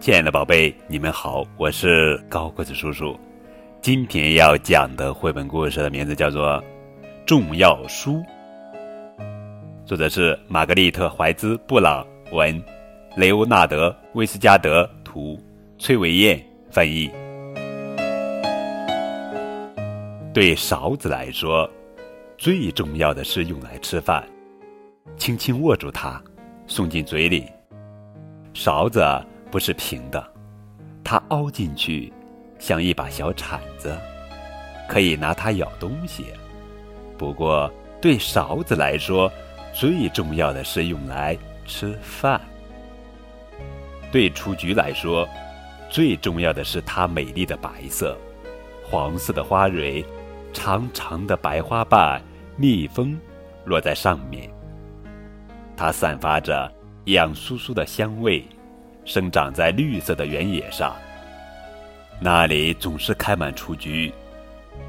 亲爱的宝贝，你们好，我是高个子叔叔。今天要讲的绘本故事的名字叫做《重要书》，作者是玛格丽特·怀兹·布朗文，雷欧纳德·威斯加德图，崔维燕翻译。对勺子来说，最重要的是用来吃饭。轻轻握住它，送进嘴里。勺子不是平的，它凹进去，像一把小铲子，可以拿它咬东西。不过，对勺子来说，最重要的是用来吃饭。对雏菊来说，最重要的是它美丽的白色，黄色的花蕊，长长的白花瓣，蜜蜂落在上面。它散发着痒酥酥的香味，生长在绿色的原野上。那里总是开满雏菊。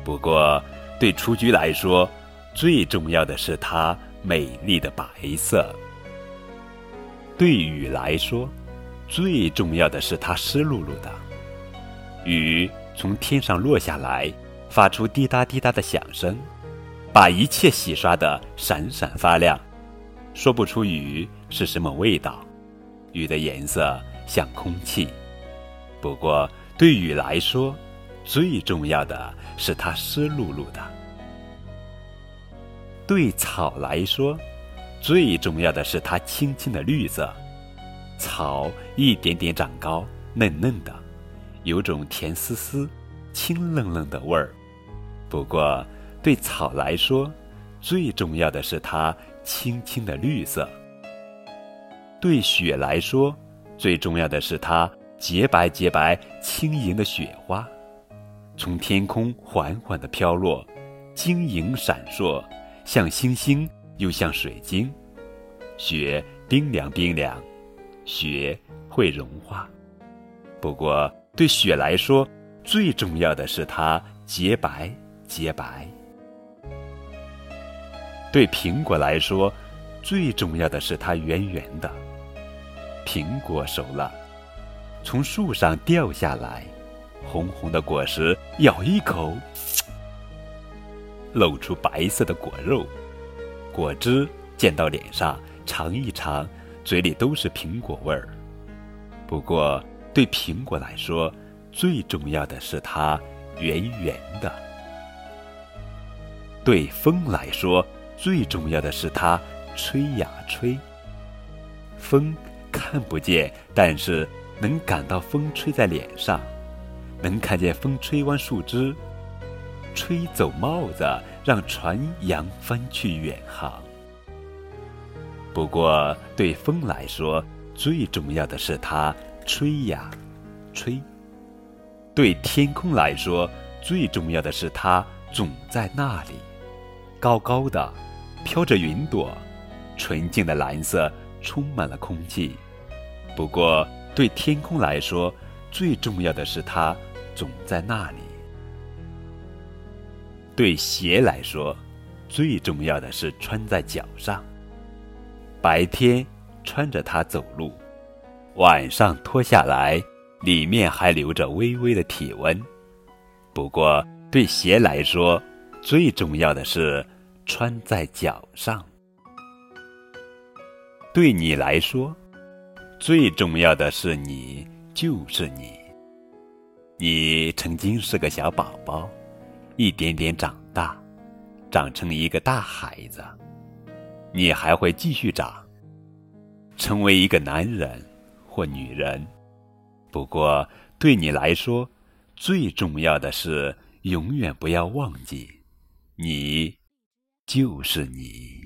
不过，对雏菊来说，最重要的是它美丽的白色。对雨来说，最重要的是它湿漉漉的。雨从天上落下来，发出滴答滴答的响声，把一切洗刷得闪闪发亮。说不出雨是什么味道，雨的颜色像空气。不过对雨来说，最重要的是它湿漉漉的。对草来说，最重要的是它青青的绿色。草一点点长高，嫩嫩的，有种甜丝丝、清冷冷的味儿。不过对草来说，最重要的是它。青青的绿色，对雪来说，最重要的是它洁白洁白、轻盈的雪花，从天空缓缓地飘落，晶莹闪烁，像星星又像水晶。雪冰凉冰凉，雪会融化。不过，对雪来说，最重要的是它洁白洁白。对苹果来说，最重要的是它圆圆的。苹果熟了，从树上掉下来，红红的果实，咬一口，露出白色的果肉。果汁溅到脸上，尝一尝，嘴里都是苹果味儿。不过，对苹果来说，最重要的是它圆圆的。对风来说，最重要的是它吹呀吹，风看不见，但是能感到风吹在脸上，能看见风吹弯树枝，吹走帽子，让船扬帆去远航。不过对风来说，最重要的是它吹呀吹；对天空来说，最重要的是它总在那里，高高的。飘着云朵，纯净的蓝色充满了空气。不过，对天空来说，最重要的是它总在那里。对鞋来说，最重要的是穿在脚上。白天穿着它走路，晚上脱下来，里面还留着微微的体温。不过，对鞋来说，最重要的是。穿在脚上，对你来说，最重要的是你就是你。你曾经是个小宝宝，一点点长大，长成一个大孩子。你还会继续长，成为一个男人或女人。不过，对你来说，最重要的是永远不要忘记，你。就是你。